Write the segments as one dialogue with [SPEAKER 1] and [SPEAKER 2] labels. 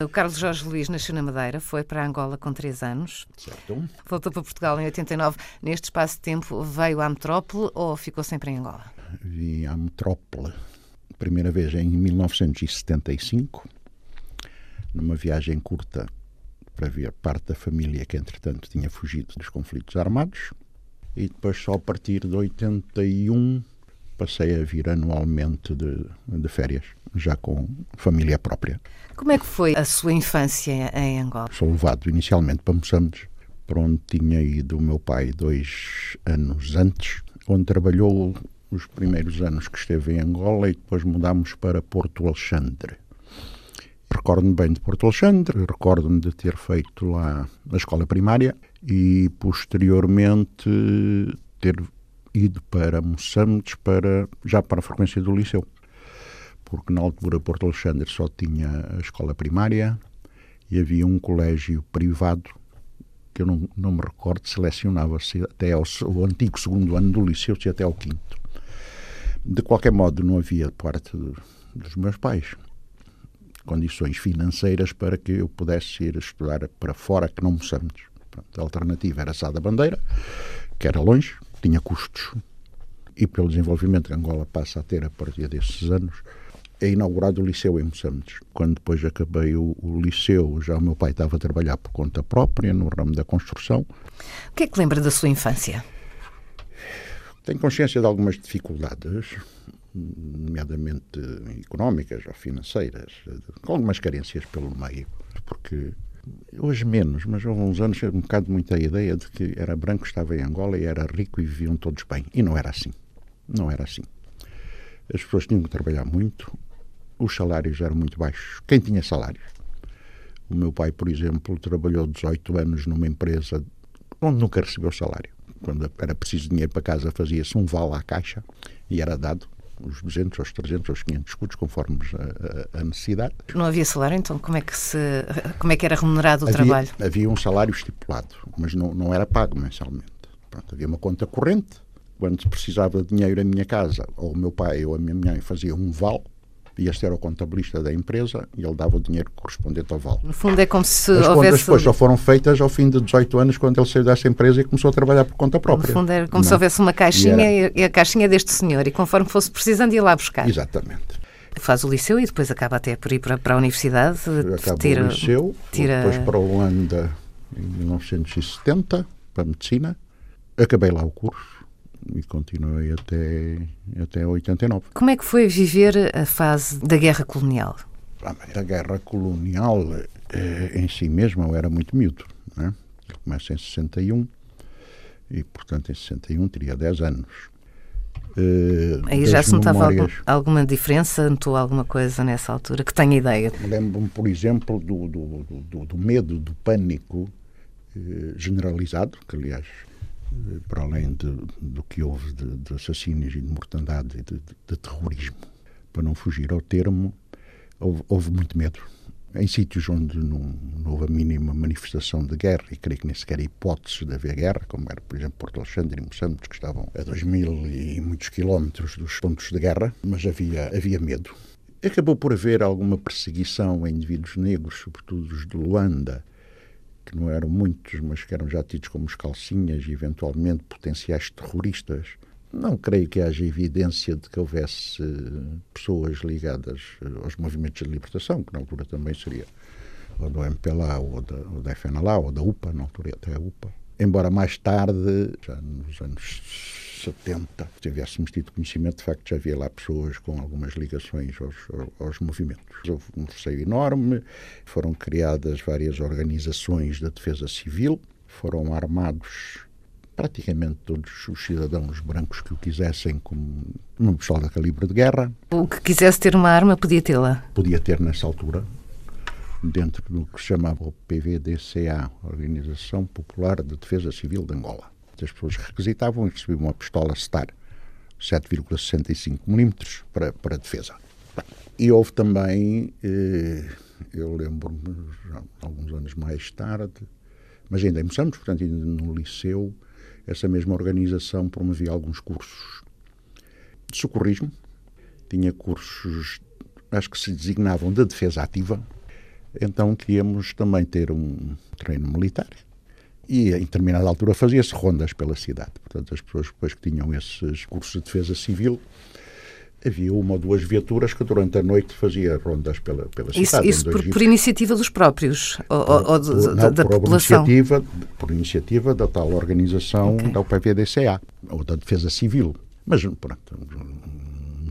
[SPEAKER 1] O Carlos Jorge Luís nasceu na Madeira, foi para Angola com 3 anos.
[SPEAKER 2] Certo.
[SPEAKER 1] Voltou para Portugal em 89. Neste espaço de tempo, veio à metrópole ou ficou sempre em Angola?
[SPEAKER 2] Vim à metrópole, primeira vez em 1975, numa viagem curta para ver parte da família que, entretanto, tinha fugido dos conflitos armados. E depois, só a partir de 81, passei a vir anualmente de, de férias, já com família própria.
[SPEAKER 1] Como é que foi a sua infância em Angola?
[SPEAKER 2] Sou levado inicialmente para Moçambique, para onde tinha ido o meu pai dois anos antes, onde trabalhou os primeiros anos que esteve em Angola e depois mudámos para Porto Alexandre. Recordo-me bem de Porto Alexandre, recordo-me de ter feito lá a escola primária e posteriormente ter ido para Moçambique para, já para a frequência do liceu porque na altura Porto Alexandre só tinha a escola primária e havia um colégio privado que eu não, não me recordo, selecionava-se até ao, o antigo segundo ano do liceu, se até ao quinto. De qualquer modo, não havia parte de, dos meus pais condições financeiras para que eu pudesse ir estudar para fora, que não Moçambique. A alternativa era Sá da Bandeira, que era longe, tinha custos, e pelo desenvolvimento que Angola passa a ter a partir desses anos, é inaugurado o liceu em Moçambique. Quando depois acabei o, o, liceu, já o meu pai estava a trabalhar por conta própria no ramo da construção.
[SPEAKER 1] O que é que lembra da sua infância?
[SPEAKER 2] Tenho consciência de algumas dificuldades, nomeadamente económicas ou financeiras, com algumas carências pelo meio, porque hoje menos, mas há uns anos um bocado muita ideia de que era branco, estava em Angola e era rico e viviam todos bem. E não era assim. Não era assim. As pessoas tinham que trabalhar muito, os salários eram muito baixos. Quem tinha salários? O meu pai, por exemplo, trabalhou 18 anos numa empresa onde nunca recebeu salário. Quando era preciso dinheiro para casa, fazia-se um vale à caixa e era dado os 200, os 300, os 500 escudos, conforme a, a, necessidade.
[SPEAKER 1] Não havia salário, então como é que, se, como é que era remunerado o
[SPEAKER 2] havia,
[SPEAKER 1] trabalho?
[SPEAKER 2] Havia um salário estipulado, mas não, não era pago mensalmente. Pronto, havia uma conta corrente. Quando se precisava de dinheiro em minha casa, ou o meu pai ou a minha mãe fazia um vale, e este era o contabilista da empresa e ele dava o dinheiro correspondente ao vale.
[SPEAKER 1] No fundo é como se
[SPEAKER 2] As
[SPEAKER 1] houvesse...
[SPEAKER 2] contas depois só foram feitas ao fim de 18 anos quando ele saiu dessa empresa e começou a trabalhar por conta própria.
[SPEAKER 1] No fundo era como Não. se houvesse uma caixinha e, era... e a caixinha deste senhor e conforme fosse precisando ia lá buscar.
[SPEAKER 2] Exatamente.
[SPEAKER 1] Faz o liceu e depois acaba até por ir para, para a universidade.
[SPEAKER 2] Acaba tira, o liceu, tira... depois para a Holanda em 1970, para a medicina. Acabei lá o curso e continuei até, até 89.
[SPEAKER 1] Como é que foi viver a fase da guerra colonial?
[SPEAKER 2] Ah, a guerra colonial eh, em si mesma eu era muito miúdo. Né? Começa em 61 e, portanto, em 61 teria 10 anos.
[SPEAKER 1] Uh, Aí já se notava memórias... algum, alguma diferença? Notou alguma coisa nessa altura? Que tenha ideia?
[SPEAKER 2] Lembro-me, por exemplo, do, do, do, do, medo, do pânico eh, generalizado, que aliás para além de, do que houve de, de, assassínios e de mortandade e de, de, terrorismo, para não fugir ao termo, houve, houve muito medo. Em sítios onde não, não, houve a mínima manifestação de guerra, e creio que nem sequer hipóteses de haver guerra, como era, por exemplo, Porto Alexandre e Moçambique, que estavam a dois mil e muitos quilómetros dos pontos de guerra, mas havia, havia medo. Acabou por haver alguma perseguição a indivíduos negros, sobretudo os de Luanda, que não eram muitos, mas que eram já tidos como os calcinhas e eventualmente potenciais terroristas. Não creio que haja evidência de que houvesse pessoas ligadas aos movimentos de libertação, que na altura também seria ou do MPLA ou da, ou da FNLA ou da UPA, na altura até a UPA. Embora mais tarde, já nos anos 70, tivéssemos tido conhecimento, de facto já havia lá pessoas com algumas ligações aos, aos movimentos. Houve um receio enorme, foram criadas várias organizações de defesa civil, foram armados praticamente todos os cidadãos brancos que o quisessem como uma pistola calibre de guerra.
[SPEAKER 1] O que quisesse ter uma arma podia tê-la?
[SPEAKER 2] Podia ter nessa altura, dentro do que se chamava o PVDCA, Organização Popular de Defesa Civil de Angola as pessoas requisitavam e recebiam uma pistola Star 7,65 milímetros para, para defesa. E houve também, eh, eu lembro-me, alguns anos mais tarde, mas ainda em Moçambique, portanto, ainda no liceu, essa mesma organização promovia alguns cursos de socorrismo, tinha cursos, acho que se designavam de defesa ativa, Então queríamos também ter um treino militar e em determinada altura fazia-se rondas pela cidade. Portanto, as pessoas depois que tinham esses cursos de defesa civil havia uma ou duas viaturas que durante a noite fazia rondas pela, pela
[SPEAKER 1] isso,
[SPEAKER 2] cidade.
[SPEAKER 1] Isso por, por, iniciativa dos próprios? Ou,
[SPEAKER 2] por,
[SPEAKER 1] ou
[SPEAKER 2] de,
[SPEAKER 1] não, da,
[SPEAKER 2] por
[SPEAKER 1] população?
[SPEAKER 2] Iniciativa, por iniciativa da tal organização okay. da UPVDCA, ou da Defesa Civil. Mas, pronto,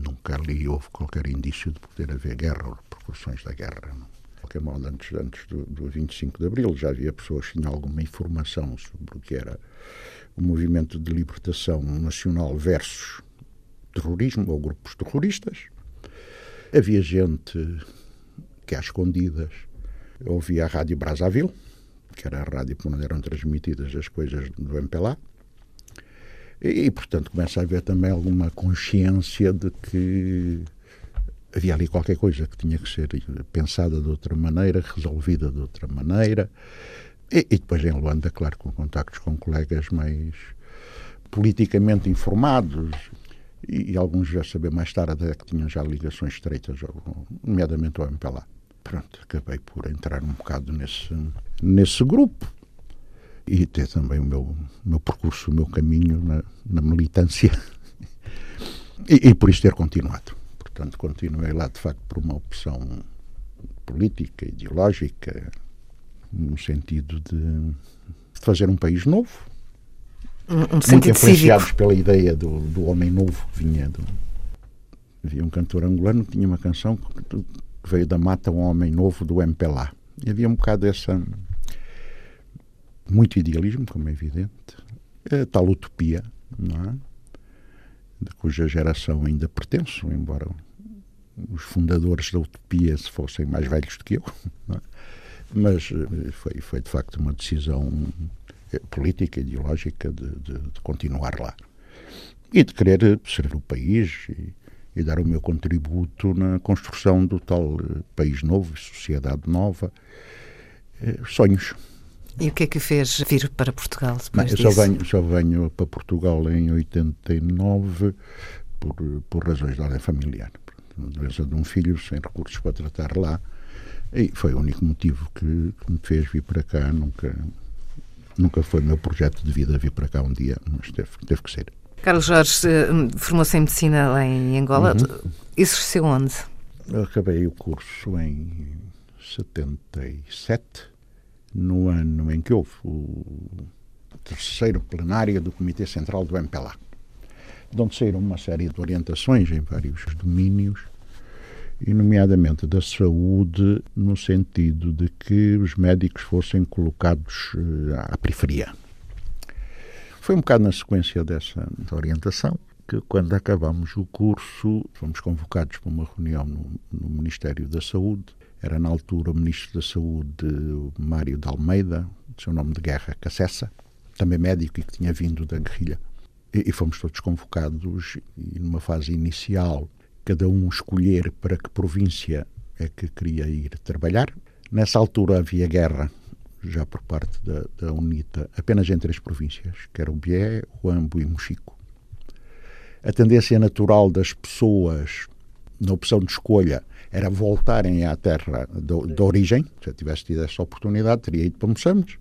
[SPEAKER 2] nunca ali houve qualquer indício de poder haver guerra ou repercussões da guerra. Não. Modo, antes, antes do, do 25 de Abril já havia pessoas que tinham alguma informação sobre o que era o movimento de libertação nacional versus terrorismo ou grupos terroristas. Havia gente que, às escondidas, ouvia a Rádio Brazzaville, que era a rádio por onde eram transmitidas as coisas do MPLA. E, portanto, começa a haver também alguma consciência de que havia ali qualquer coisa que tinha que ser pensada de outra maneira, resolvida de outra maneira. E, e depois em Luanda, claro, com contactos com colegas mais politicamente informados, e, e, alguns já saber mais tarde que tinham já ligações estreitas, nomeadamente ao MPLA. Pronto, acabei por entrar um bocado nesse, nesse grupo e ter também o meu, meu percurso, o meu caminho na, na militância e, e, por isso ter continuado. Portanto, continuei lá de facto por uma opção política, ideológica, no sentido de, fazer um país novo,
[SPEAKER 1] um, um
[SPEAKER 2] muito influenciados cívico. pela ideia do, do homem novo que vinha do, havia um cantor angolano que tinha uma canção que veio da mata um homem novo do MPLA e havia um bocado essa muito idealismo como é evidente a tal utopia não é? de cuja geração ainda pertenço embora os fundadores da utopia se fossem mais velhos do que eu é? mas eh, foi, foi de facto uma decisão política, ideológica de, de, de, continuar lá. E de querer servir o país e, e, dar o meu contributo na construção do tal eh, país novo, sociedade nova, eh, sonhos.
[SPEAKER 1] E o que é que fez vir para Portugal depois disso?
[SPEAKER 2] Só venho, só venho para Portugal em 89 por, por razões de ordem familiar. A doença de um filho, sem recursos para tratar lá. E foi o único motivo que, que me fez vir para cá. Nunca, Nunca foi meu projeto de vida vir para cá um dia, mas teve, teve que ser.
[SPEAKER 1] Carlos Jorge eh, formou-se em medicina lá em Angola. Uhum. Exerceu onde?
[SPEAKER 2] Eu acabei o curso em 77, no ano em que houve o terceiro plenário do Comitê Central do MPLA, de onde saíram uma série de orientações em vários domínios e nomeadamente da saúde, no sentido de que os médicos fossem colocados uh, à periferia. Foi um bocado na sequência dessa orientação que, quando acabamos o curso, fomos convocados para uma reunião no, no Ministério da Saúde. Era na altura o Ministro da Saúde, Mário de Almeida, seu nome de guerra, Cacessa, também médico e que tinha vindo da guerrilha. E, e fomos todos convocados e numa fase inicial cada um escolher para que província é que queria ir trabalhar. Nessa altura havia guerra, já por parte da, da UNITA, apenas em três províncias, que era o Bié, o Ambo e Mochico. A tendência natural das pessoas, na opção de escolha, era voltarem à terra da origem. Se eu tivesse tido essa oportunidade, teria ido para Moçambique.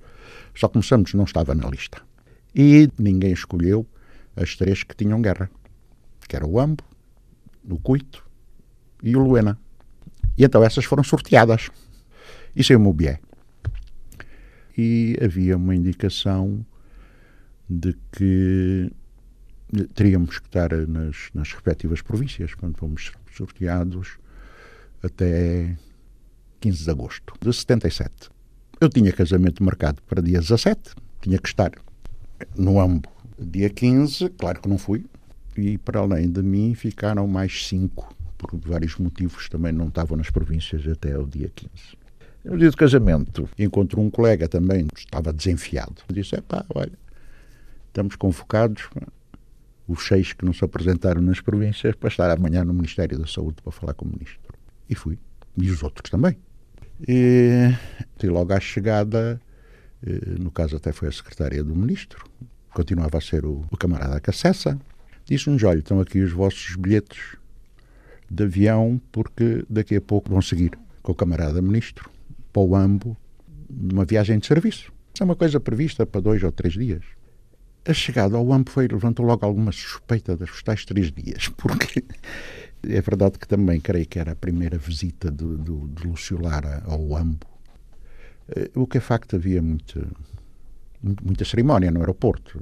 [SPEAKER 2] Só que Moçambique não estava na lista. E ninguém escolheu as três que tinham guerra, que era o Ambo, o Cuito e o Luena. E então essas foram sorteadas. E saiu o Bié. E havia uma indicação de que teríamos que estar nas, nas respectivas províncias, quando fomos sorteados, até 15 de agosto de 77. Eu tinha casamento marcado para dia 17, tinha que estar no AMBO dia 15, claro que não fui, e para além de mim ficaram mais cinco, por vários motivos também não estavam nas províncias até o dia 15. No dia do casamento, encontro um colega também, estava desenfiado. Disse: é pá, olha, estamos convocados, os seis que não se apresentaram nas províncias, para estar amanhã no Ministério da Saúde para falar com o Ministro. E fui. E os outros também. E, e logo à chegada, eh, no caso até foi a secretária do Ministro, continuava a ser o, o camarada Cacessa, Disse-nos: olha, estão aqui os vossos bilhetes de avião, porque daqui a pouco vão seguir com o camarada ministro para o AMBO numa viagem de serviço. Isso é uma coisa prevista para dois ou três dias. A chegada ao AMBO foi, levantou logo alguma suspeita dos tais três dias, porque é verdade que também creio que era a primeira visita de, de, de Lúcio Lara ao AMBO. Eh, o que é facto, havia muita, muita cerimónia no aeroporto,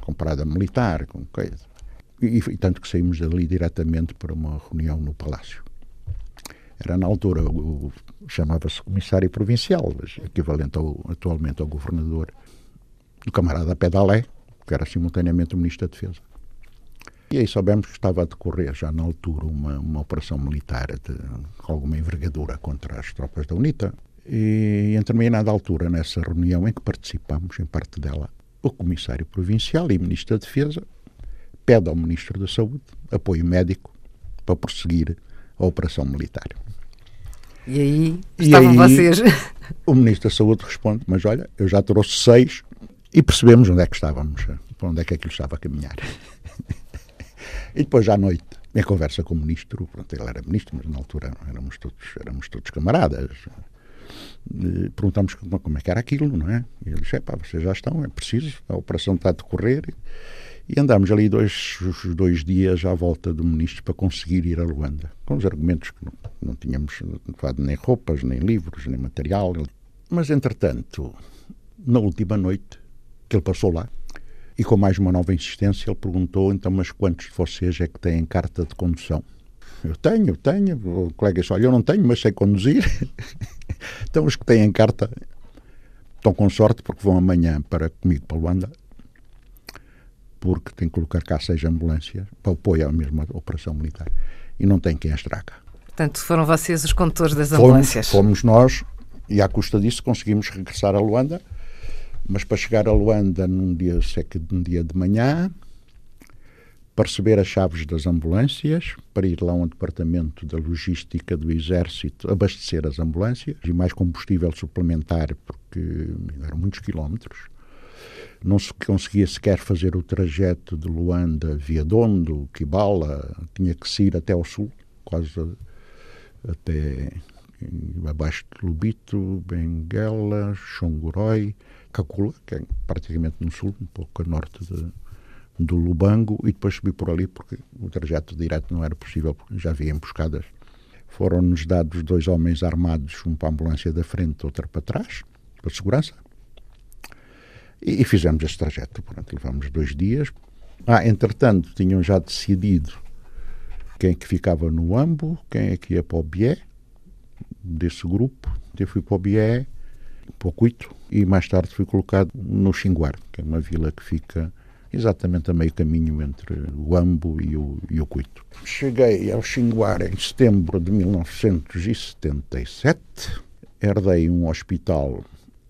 [SPEAKER 2] comparada militar, com coisa. E, e, tanto que saímos dali diretamente para uma reunião no Palácio. Era na altura, chamava-se comissário provincial, equivalente ao, atualmente ao governador, do camarada Pedalé, que era simultaneamente o ministro da Defesa. E aí soubemos que estava a decorrer já na altura uma, uma operação militar de, alguma envergadura contra as tropas da UNITA. E em determinada altura, nessa reunião em que participamos, em parte dela, o comissário provincial e o ministro da Defesa pede ao ministro da Saúde apoio médico para prosseguir a operação militar.
[SPEAKER 1] E aí estavam e aí, vocês.
[SPEAKER 2] O Ministro da Saúde responde: Mas olha, eu já trouxe seis e percebemos onde é que estávamos, para onde é que aquilo estava a caminhar. e depois, à noite, em conversa com o Ministro, pronto, ele era Ministro, mas na altura éramos todos, éramos todos camaradas. Perguntamos como, como é que era aquilo, não é? E ele disse: Pá, vocês já estão, é preciso, a operação está a decorrer. E andámos ali dois, dois dias à volta do ministro para conseguir ir a Luanda, com os argumentos que não, não tínhamos levado nem roupas, nem livros, nem material. Mas, entretanto, na última noite que ele passou lá, e com mais uma nova insistência, ele perguntou: então, mas quantos de vocês é que têm carta de condução? Eu tenho, eu tenho. O colega disse: olha, eu não tenho, mas sei conduzir. então, os que têm carta estão com sorte porque vão amanhã para comigo para Luanda porque tem que colocar cá seis ambulâncias para apoio à mesma operação militar. E não tem quem as traga.
[SPEAKER 1] Portanto, foram vocês os condutores das ambulâncias?
[SPEAKER 2] Fomos, fomos nós, e à custa disso conseguimos regressar a Luanda, mas para chegar a Luanda num dia, sei que num dia de manhã, para receber as chaves das ambulâncias, para ir lá a um departamento da logística do Exército abastecer as ambulâncias e mais combustível suplementar, porque eram muitos quilómetros não se conseguia sequer fazer o trajeto de Luanda via Dondo, Kibala, tinha que se ir até ao sul, quase até abaixo de Lubito, Benguela, Xongoroi, Cacula, que é praticamente no sul, um pouco a norte de, do Lubango, e depois subir por ali, porque o trajeto direto não era possível, porque já havia emboscadas. Foram-nos dados dois homens armados, um para a ambulância da frente, outro para trás, para segurança. E, e fizemos esse trajeto. Pronto, levamos dois dias. Ah, entretanto, tinham já decidido quem é que ficava no Ambo, quem é que ia para o Bié, desse grupo. Eu fui para o Bié, para o Cuito, e mais tarde fui colocado no Xinguar, que é uma vila que fica exatamente a meio caminho entre o Ambo e o, e o Cuito. Cheguei ao Xinguar em setembro de 1977, herdei um hospital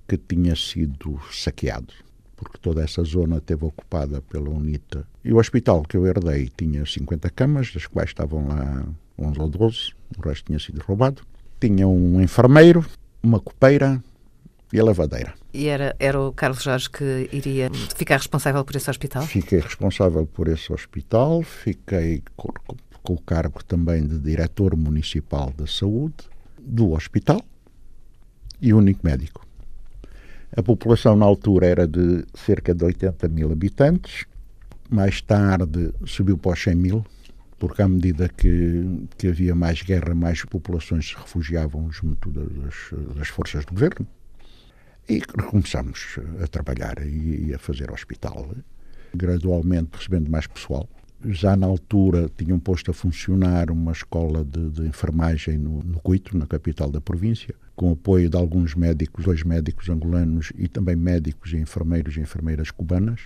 [SPEAKER 2] que tinha sido saqueado, porque toda essa zona esteve ocupada pela UNITA. E o hospital que eu herdei tinha 50 camas, das quais estavam lá 11 ou 12, o resto tinha sido roubado. Tinha um enfermeiro, uma copeira e a lavadeira.
[SPEAKER 1] E era, era o Carlos Jorge que iria ficar responsável por esse hospital?
[SPEAKER 2] Fiquei responsável por esse hospital, fiquei com, com o cargo também de diretor municipal da saúde do hospital e único médico. A população na altura era de cerca de 80 mil habitantes, mais tarde subiu para os 100 mil, porque à medida que, que havia mais guerra, mais populações se refugiavam junto das, das forças do governo. E começamos a trabalhar e, e a fazer hospital, gradualmente recebendo mais pessoal já na altura tinham posto a funcionar uma escola de, de enfermagem no, no na capital da província, com apoio de alguns médicos, dois médicos angolanos e também médicos e enfermeiros e enfermeiras cubanas,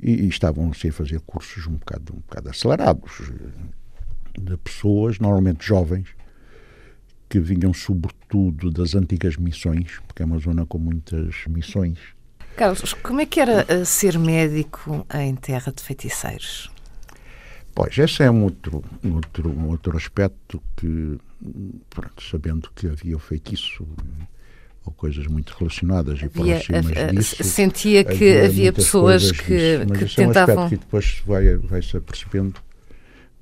[SPEAKER 2] e, e estavam assim a fazer cursos um bocado, um bocado acelerados de pessoas, normalmente jovens, que vinham sobretudo das antigas missões, porque é uma zona com muitas missões.
[SPEAKER 1] Carlos, como é que era eh, ser médico em terra de feiticeiros?
[SPEAKER 2] Pois, esse é um outro, um outro, um outro aspecto que, pronto, sabendo que havia o feitiço ou coisas muito relacionadas e havia, próximas a, a, disso.
[SPEAKER 1] Sentia que havia, havia pessoas que,
[SPEAKER 2] disso, mas
[SPEAKER 1] que
[SPEAKER 2] esse
[SPEAKER 1] tentavam...
[SPEAKER 2] É um aspecto que depois vai, vai-se apercebendo,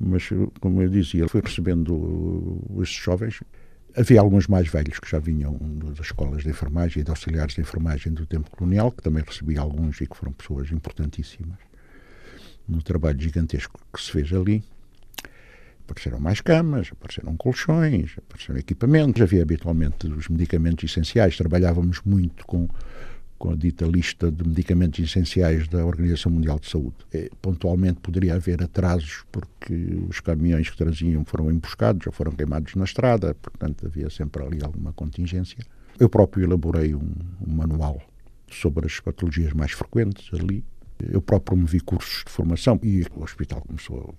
[SPEAKER 2] mas como eu dizia, fui recebendo esses jovens. Havia alguns mais velhos que já vinham das escolas de enfermagem e de auxiliares de enfermagem do tempo colonial, que também recebi alguns e que foram pessoas importantíssimas no trabalho gigantesco que se fez ali. Apareceram mais camas, apareceram colchões, apareceram equipamentos. Havia habitualmente os medicamentos essenciais. Trabalhávamos muito com, com a dita lista de medicamentos essenciais da Organização Mundial de Saúde. E, pontualmente poderia haver atrasos porque os caminhões que traziam foram emboscados ou foram queimados na estrada, portanto havia sempre ali alguma contingência. Eu próprio elaborei um, um manual sobre as patologias mais frequentes ali. Eu próprio promovi cursos de formação e o hospital começou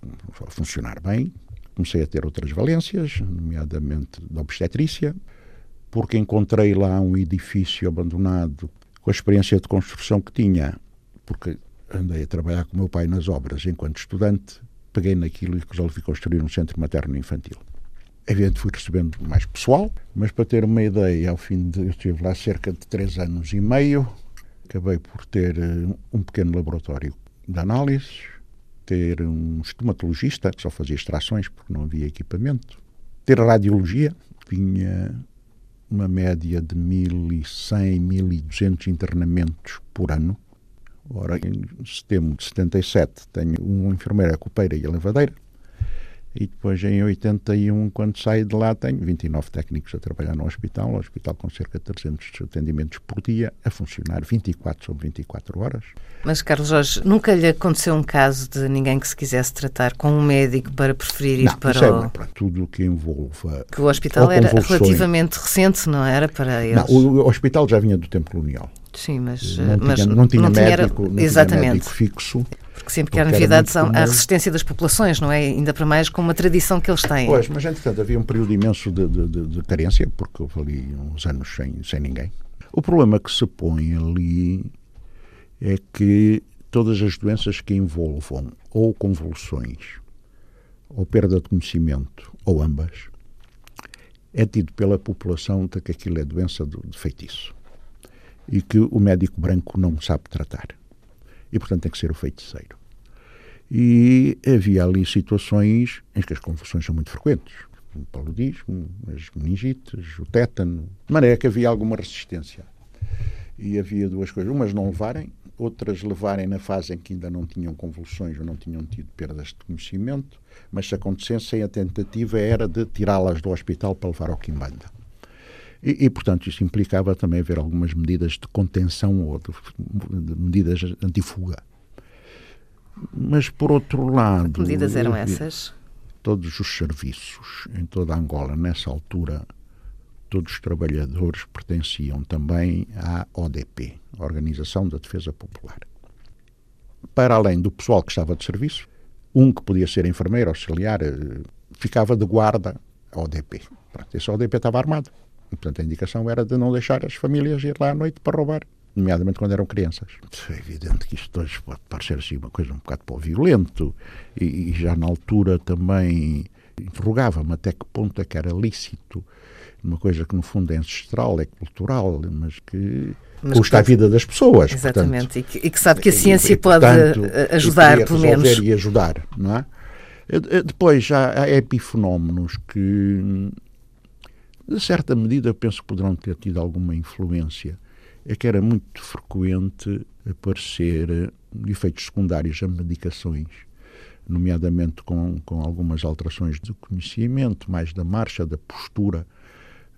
[SPEAKER 2] a funcionar bem. Comecei a ter outras valências, nomeadamente da obstetrícia, porque encontrei lá um edifício abandonado com a experiência de construção que tinha, porque andei a trabalhar com meu pai nas obras enquanto estudante, peguei naquilo e resolvi construir um centro materno-infantil. Evidente, fui recebendo mais pessoal, mas para ter uma ideia, ao fim de. Eu estive lá cerca de três anos e meio, acabei por ter eh, um pequeno laboratório de análises, ter um estomatologista que só fazia extrações porque não havia equipamento, ter radiologia, tinha uma média de 1.100, 1.200 internamentos por ano. Ora, em setembro de 77 tenho uma enfermeira, copeira e a lavadeira. E depois, em 81, quando saio de lá, tenho 29 técnicos a trabalhar no hospital, um hospital com cerca de 300 atendimentos por dia, a funcionar 24 sobre 24 horas.
[SPEAKER 1] Mas, Carlos Jorge, nunca lhe aconteceu um caso de ninguém que se quisesse tratar com um médico para preferir ir
[SPEAKER 2] não,
[SPEAKER 1] para
[SPEAKER 2] isso é
[SPEAKER 1] o...
[SPEAKER 2] É, para tudo o que envolva...
[SPEAKER 1] Que o hospital era relativamente recente, não era, para eles?
[SPEAKER 2] Não, o, hospital já vinha do tempo colonial.
[SPEAKER 1] Sim, mas
[SPEAKER 2] não
[SPEAKER 1] mas
[SPEAKER 2] tinha, não tinha
[SPEAKER 1] não
[SPEAKER 2] médico,
[SPEAKER 1] tinha,
[SPEAKER 2] não
[SPEAKER 1] exatamente.
[SPEAKER 2] tinha médico fixo.
[SPEAKER 1] Porque sempre que há novidades, há a resistência das populações, não é? Ainda para mais com uma tradição que eles têm.
[SPEAKER 2] Pois, mas entretanto havia um período imenso de, de, de, de carência, porque houve ali uns anos sem, sem ninguém. O problema que se põe ali é que todas as doenças que envolvam ou convulsões, ou perda de conhecimento, ou ambas, é tido pela população de que aquilo é doença de, de feitiço e que o médico branco não sabe tratar. E, portanto, tem que ser o feiticeiro. E havia ali situações em que as convulsões são muito frequentes. O paludismo, as meningites, o tétano. De maneira que havia alguma resistência. E havia duas coisas. Umas não levarem, outras levarem na fase em que ainda não tinham convulsões ou não tinham tido perdas de conhecimento, mas se acontecessem, a tentativa era de tirá-las do hospital para levar ao Quimbanda. E, e, portanto, isso implicava também haver algumas medidas de contenção ou de, de medidas antifuga. Mas, por outro lado.
[SPEAKER 1] Que medidas eram essas?
[SPEAKER 2] Todos os serviços em toda a Angola, nessa altura, todos os trabalhadores pertenciam também à ODP, Organização da Defesa Popular. Para além do pessoal que estava de serviço, um que podia ser enfermeiro, auxiliar, eh, ficava de guarda à ODP. Pronto, esse ODP estava armado. Portanto, a indicação era de não deixar as famílias ir lá à noite para roubar, nomeadamente quando eram crianças. É evidente que isto hoje pode parecer assim uma coisa um bocado pó violento, e, e já na altura também interrogava-me até que ponto é que era lícito uma coisa que no fundo é ancestral, é cultural, mas que mas custa pode... a vida das pessoas.
[SPEAKER 1] Exatamente,
[SPEAKER 2] portanto,
[SPEAKER 1] e, que, e, que, sabe que a ciência e, pode portanto, ajudar, pelo menos.
[SPEAKER 2] E ajudar, não é? Depois já há epifenómenos que de certa medida, eu penso que poderão ter tido alguma influência. É que era muito frequente aparecer efeitos secundários a medicações, nomeadamente com, com algumas alterações do conhecimento, mais da marcha, da postura,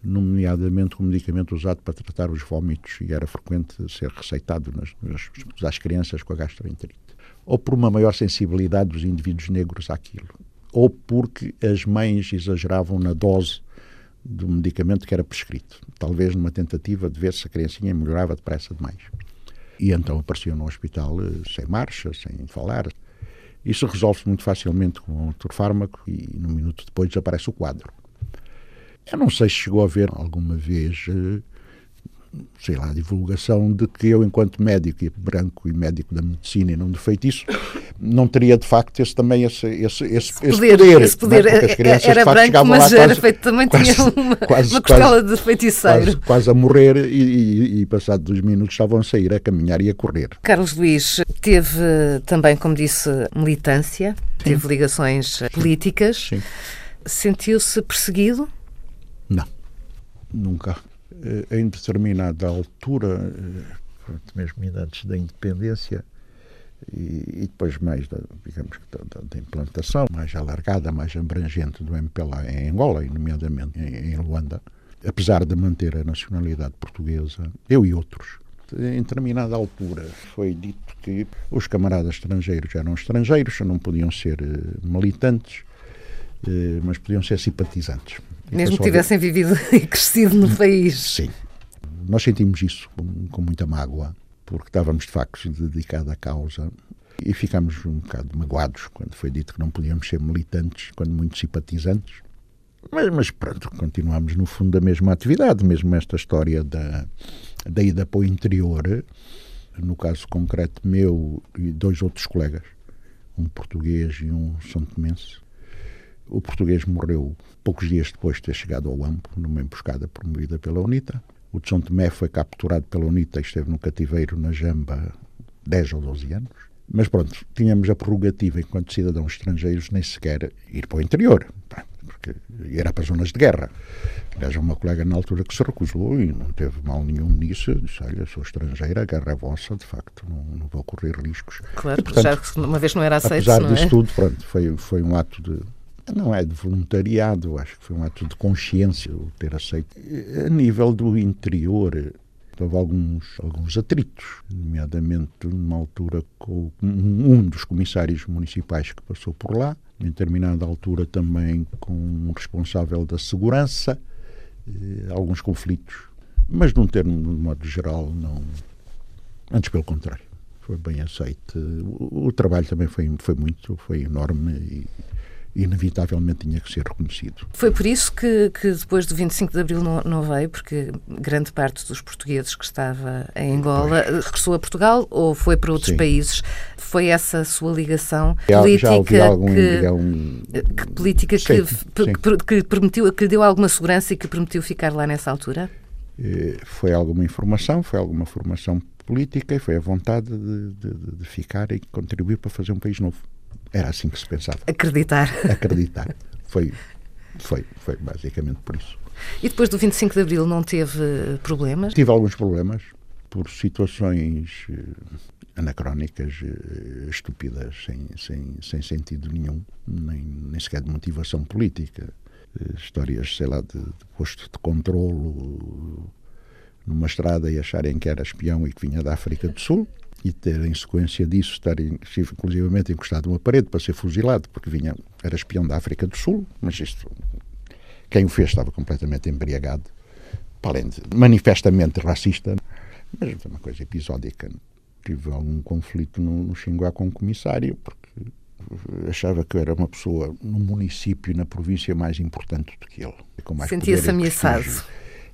[SPEAKER 2] nomeadamente com medicamento usado para tratar os vômitos, e era frequente ser receitado nas, nas, às crianças com a gastroenterite. Ou por uma maior sensibilidade dos indivíduos negros àquilo, ou porque as mães exageravam na dose do medicamento que era prescrito, talvez numa tentativa de ver se a criancinha melhorava depressa demais. E então apareciam no hospital eh, sem marcha, sem falar. Isso resolve-se muito facilmente com outro fármaco e no minuto depois desaparece o quadro. Eu não sei se chegou a ver alguma vez eh, sei lá, divulgação de que eu, enquanto médico e branco e médico da medicina e não de feitiço, não teria de facto esse, também esse, esse, esse, esse poder.
[SPEAKER 1] poder, esse poder é? as crianças, era facto, branco, mas era quase, feito, também quase, tinha uma, quase, uma costela de feiticeiro.
[SPEAKER 2] Quase, quase a morrer e, e, e passado dois minutos estavam a sair, a caminhar e a correr.
[SPEAKER 1] Carlos Luís teve também, como disse, militância, Sim. teve ligações políticas. Sentiu-se perseguido?
[SPEAKER 2] Não. Nunca. Eh, em determinada altura, eh, mesmo antes da independência, e, depois mais da, digamos, da, da, implantação mais alargada, mais abrangente do MPLA em Angola, e nomeadamente em, em Luanda, apesar de manter a nacionalidade portuguesa, eu e outros, em determinada altura foi dito que os camaradas estrangeiros eram estrangeiros, não podiam ser uh, militantes, mas podiam ser simpatizantes.
[SPEAKER 1] Mesmo que tivessem vivido e crescido no país.
[SPEAKER 2] Sim. Nós sentimos isso com, com muita mágoa, porque estávamos de facto dedicados à causa e ficámos um bocado magoados quando foi dito que não podíamos ser militantes, quando muito simpatizantes. Mas, mas pronto, continuamos no fundo da mesma atividade, mesmo esta história da, da ida para o interior, no caso concreto meu e dois outros colegas, um português e um são tomense. O português morreu poucos dias depois de ter chegado ao Ampo, numa emboscada promovida pela UNITA. O de São Tomé foi capturado pela UNITA e esteve no cativeiro na Jamba 10 ou 12 anos. Mas pronto, tínhamos a prerrogativa, enquanto cidadãos estrangeiros, nem sequer ir para o interior porque era para zonas de guerra. Aliás, uma colega na altura que se recusou e não teve mal nenhum nisso. Disse: Olha, sou estrangeira, a guerra é vossa, de facto, não, não vou correr riscos.
[SPEAKER 1] Claro, e, portanto, já uma vez não era aceito.
[SPEAKER 2] Apesar
[SPEAKER 1] não
[SPEAKER 2] disso
[SPEAKER 1] é?
[SPEAKER 2] tudo, pronto, foi, foi um ato de. Não é de voluntariado, acho que foi um ato de consciência o ter aceito. A nível do interior, houve alguns, alguns atritos, nomeadamente numa altura com um dos comissários municipais que passou por lá, em determinada altura também com um responsável da segurança, eh, alguns conflitos, mas num termo, de modo geral, não. Antes pelo contrário, foi bem aceito. O, o trabalho também foi, foi muito, foi enorme e inevitavelmente tinha que ser reconhecido.
[SPEAKER 1] Foi por isso que, que depois do 25 de Abril não, não, veio, porque grande parte dos portugueses que estava em Angola pois. regressou a Portugal ou foi para outros Sim. países? Foi essa a sua ligação
[SPEAKER 2] já,
[SPEAKER 1] política
[SPEAKER 2] já algum,
[SPEAKER 1] que, que, política sim, que, sim. que, permitiu, que lhe deu alguma segurança e que permitiu ficar lá nessa altura?
[SPEAKER 2] Eh, foi alguma informação, foi alguma formação política e foi a vontade de, de, de ficar e contribuir para fazer um país novo. Era assim que se pensava.
[SPEAKER 1] Acreditar.
[SPEAKER 2] Acreditar. Foi, foi, foi basicamente por isso.
[SPEAKER 1] E depois do 25 de Abril não teve problemas?
[SPEAKER 2] Tive alguns problemas por situações eh, anacrónicas, eh, estúpidas, sem, sem, sem sentido nenhum, nem, nem sequer de motivação política. Eh, histórias, sei lá, de, de posto de controlo numa estrada e acharem que era espião e que vinha da África do Sul e ter, em sequência disso, estar inclusivamente encostado numa parede para ser fuzilado, porque vinha, era espião da África do Sul, mas isto, quem o fez estava completamente embriagado, além de manifestamente racista, mas foi uma coisa episódica. Tive algum conflito no, no Xinguá com o comissário, porque achava que eu era uma pessoa no município, na província mais importante do que ele.
[SPEAKER 1] Sentia-se ameaçado?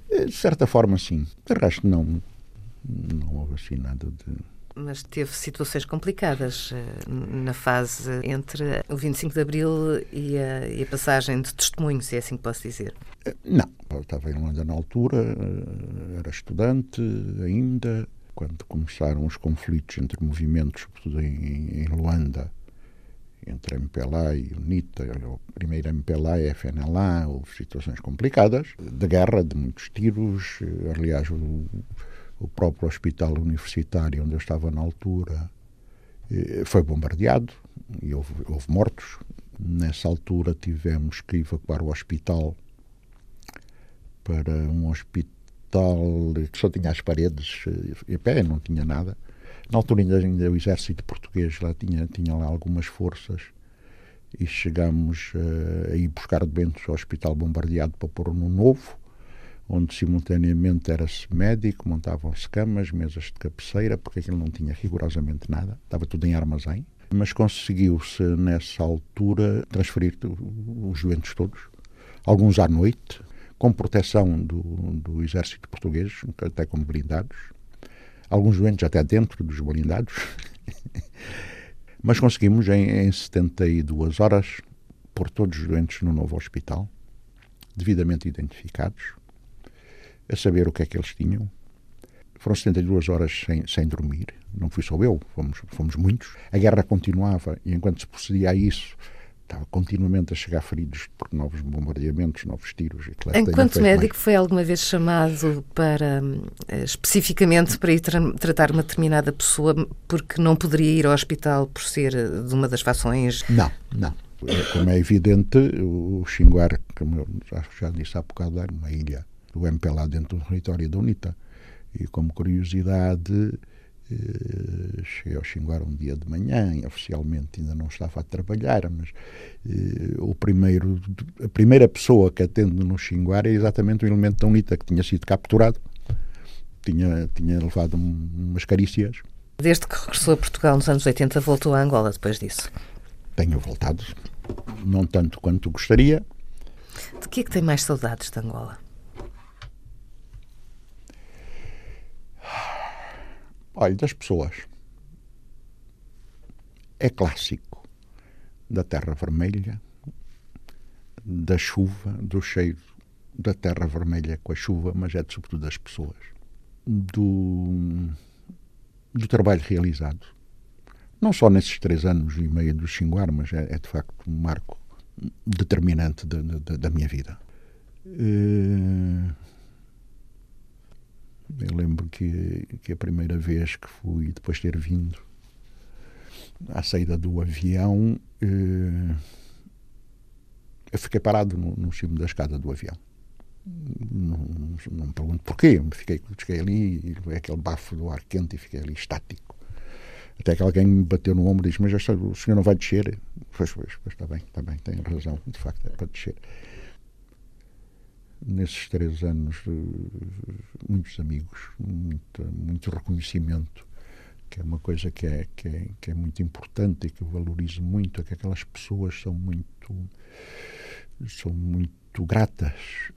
[SPEAKER 2] De certa forma, sim. De resto, não. Não houve assim nada de
[SPEAKER 1] mas teve situações complicadas eh, na fase entre o 25 de Abril e a, e a passagem de testemunhos, é assim que posso dizer.
[SPEAKER 2] Eh, não, eu estava em Luanda na altura, eh, era estudante ainda, quando começaram os conflitos entre movimentos, sobretudo em, em Luanda, entre a MPLA e UNITA, a primeira MPLA e a FNLA, houve situações complicadas, de guerra, de muitos tiros, aliás, o o próprio hospital universitário onde eu estava na altura eh, foi bombardeado e houve, houve mortos. Nessa altura tivemos que evacuar o hospital para um hospital que só tinha as paredes eh, em pé, não tinha nada. Na altura ainda, ainda o exército português lá tinha, tinha lá algumas forças e chegámos uh, a ir buscar doentes ao hospital bombardeado para pôr no novo onde simultaneamente era-se médico, montavam-se camas, mesas de cabeceira, porque aquilo não tinha rigorosamente nada, estava tudo em armazém. Mas conseguiu-se, nessa altura, transferir os doentes todos, alguns à noite, com proteção do, do exército português, até com blindados, alguns doentes até dentro dos blindados. Mas conseguimos, em, em 72 horas, pôr todos os doentes no novo hospital, devidamente identificados, a saber o que é que eles tinham. Foram 72 horas sem, sem dormir. Não fui só eu, fomos, fomos muitos. A guerra continuava e enquanto se procedia a isso, estava continuamente a chegar feridos por novos bombardeamentos, novos tiros.
[SPEAKER 1] Enquanto médico, mais. foi alguma vez chamado para, eh, especificamente, para ir tra tratar uma determinada pessoa porque não poderia ir ao hospital por ser eh, de uma das fações?
[SPEAKER 2] Não, não. É, como é evidente, o Xinguar, como eu já disse há bocado, era uma ilha do MPLA dentro do território da UNITA. E como curiosidade, eh, cheguei ao Xinguar um dia de manhã, oficialmente ainda não estava a trabalhar, mas eh, o primeiro, a primeira pessoa que atende no Xinguar é exatamente o elemento da UNITA que tinha sido capturado, tinha, tinha levado umas carícias.
[SPEAKER 1] Desde que regressou a Portugal nos anos 80, voltou a Angola depois disso?
[SPEAKER 2] Tenho voltado, não tanto quanto gostaria.
[SPEAKER 1] De que é que tem mais saudades de Angola?
[SPEAKER 2] Olha, das pessoas. É clássico da terra vermelha, da chuva, do cheiro da terra vermelha com a chuva, mas é sobretudo das pessoas. Do, do trabalho realizado. Não só nesses três anos e meio do Xinguar, mas é, é de facto um marco determinante da, da, da minha vida. Uh, eu lembro que, que a primeira vez que fui, depois de ter vindo à saída do avião, eh, eu fiquei parado no, no cimo da escada do avião. Não, não, me pergunto porquê, fiquei, fiquei ali, e aquele bafo do ar quente e fiquei ali estático. Até que alguém me bateu no ombro e disse: Mas o senhor não vai descer? Pois, pois, pois, está bem, está bem, tem razão, de facto, é para descer nesses três anos muitos amigos, muito, muito reconhecimento, que é uma coisa que é, que é, que é muito importante e que eu valorizo muito, é que aquelas pessoas são muito, são muito gratas.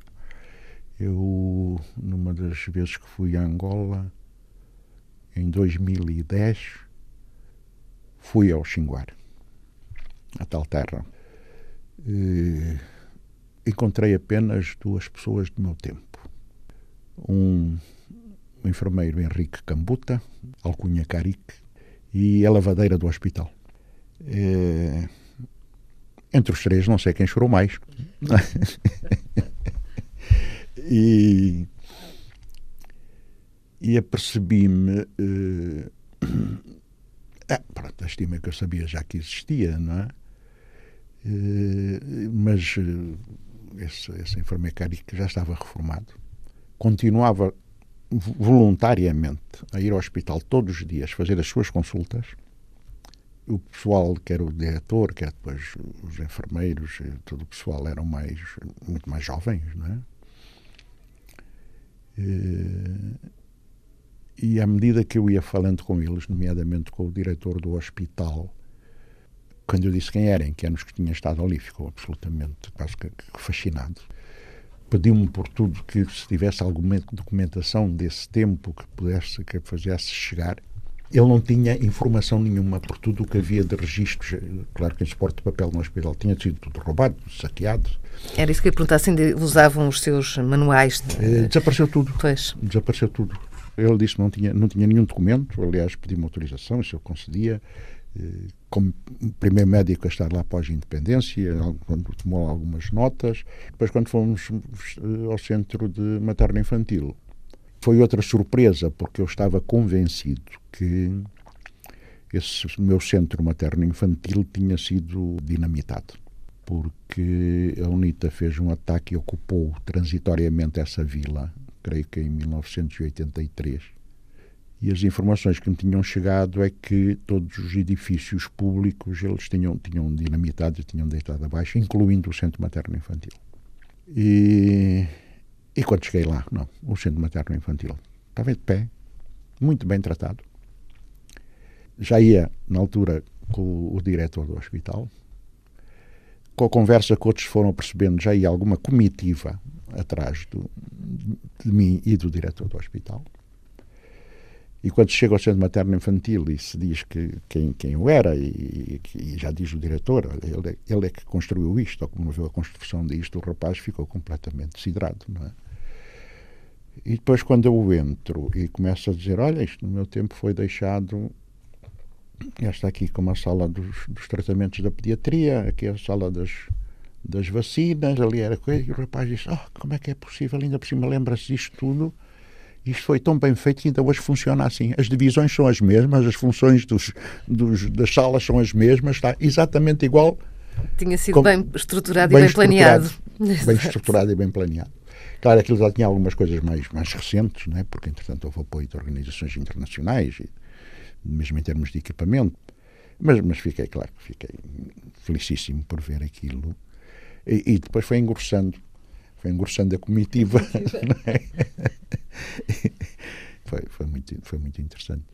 [SPEAKER 2] Eu, numa das vezes que fui a Angola, em 2010, fui ao Xinguar, a tal terra. E encontrei apenas duas pessoas do meu tempo. Um, o enfermeiro Henrique Cambuta, alcunha Carique, e a lavadeira do hospital. É, entre os três, não sei quem chorou mais. e, e apercebi-me. Uh, ah, pronto, a estima que eu sabia já que existia, não é? Uh, mas uh, esse, esse enfermeiro que já estava reformado, continuava voluntariamente a ir ao hospital todos os dias fazer as suas consultas. O pessoal, que era o diretor, que era depois os enfermeiros, todo o pessoal eram mais, muito mais jovens, não é? E, e à medida que eu ia falando com eles, nomeadamente com o diretor do hospital, quando eu disse quem eram, que eram os que tinham estado ali, ficou absolutamente quase que, fascinado. Pediu-me por tudo que se tivesse alguma documentação desse tempo que pudesse, que fizesse chegar. Ele não tinha informação nenhuma por tudo o que havia de registros. Claro que em suporte de papel no hospital tinha sido tudo roubado, saqueado.
[SPEAKER 1] Era isso que eu ia perguntar, assim, usavam os seus manuais? De...
[SPEAKER 2] Eh, desapareceu tudo.
[SPEAKER 1] Pois.
[SPEAKER 2] Desapareceu tudo. Ele disse que não tinha, não tinha nenhum documento, aliás, pedi-me autorização, isso eu concedia como primeiro médico a estar lá após a independência, quando tomou algumas notas. Depois, quando fomos eh, ao centro de materno-infantil, foi outra surpresa, porque eu estava convencido que esse meu centro materno-infantil tinha sido dinamitado. Porque a UNITA fez um ataque e ocupou transitoriamente essa vila, creio que em 1983 e as informações que me tinham chegado é que todos os edifícios públicos eles tinham, tinham dinamitado tinham deitado abaixo, incluindo o centro materno infantil. E, e quando cheguei lá, não, o centro materno infantil estava de pé, muito bem tratado. Já ia, na altura, com o diretor do hospital. Com a conversa que outros foram percebendo, já ia alguma comitiva atrás do, de mim e do diretor do hospital. E quando chega ao centro materno infantil e se diz que quem, quem eu era, e, e já diz o diretor, ele, ele é que construiu isto, ou como viu a construção disto, o rapaz ficou completamente desidrado, não é? E depois, quando eu entro e começo a dizer: Olha, isto no meu tempo foi deixado esta aqui como a sala dos, dos tratamentos da pediatria, aqui a sala das, das vacinas, ali era coisa, e o rapaz disse, oh, como é que é possível, ainda por cima lembra-se disto tudo, isto foi tão bem feito que ainda hoje funciona assim. As divisões são as mesmas, as funções dos, dos das salas são as mesmas, está exatamente igual.
[SPEAKER 1] Tinha sido como, bem estruturado bem e bem planeado.
[SPEAKER 2] Bem estruturado e bem planeado. Claro, aquilo já tinha algumas coisas mais, mais recentes, né? porque entretanto houve apoio de organizações internacionais, e, mesmo em termos de equipamento. Mas, mas fiquei, claro, fiquei felicíssimo por ver aquilo. E, e depois foi engrossando, foi engrossando a comitiva. É? foi, foi, muito, foi muito interessante.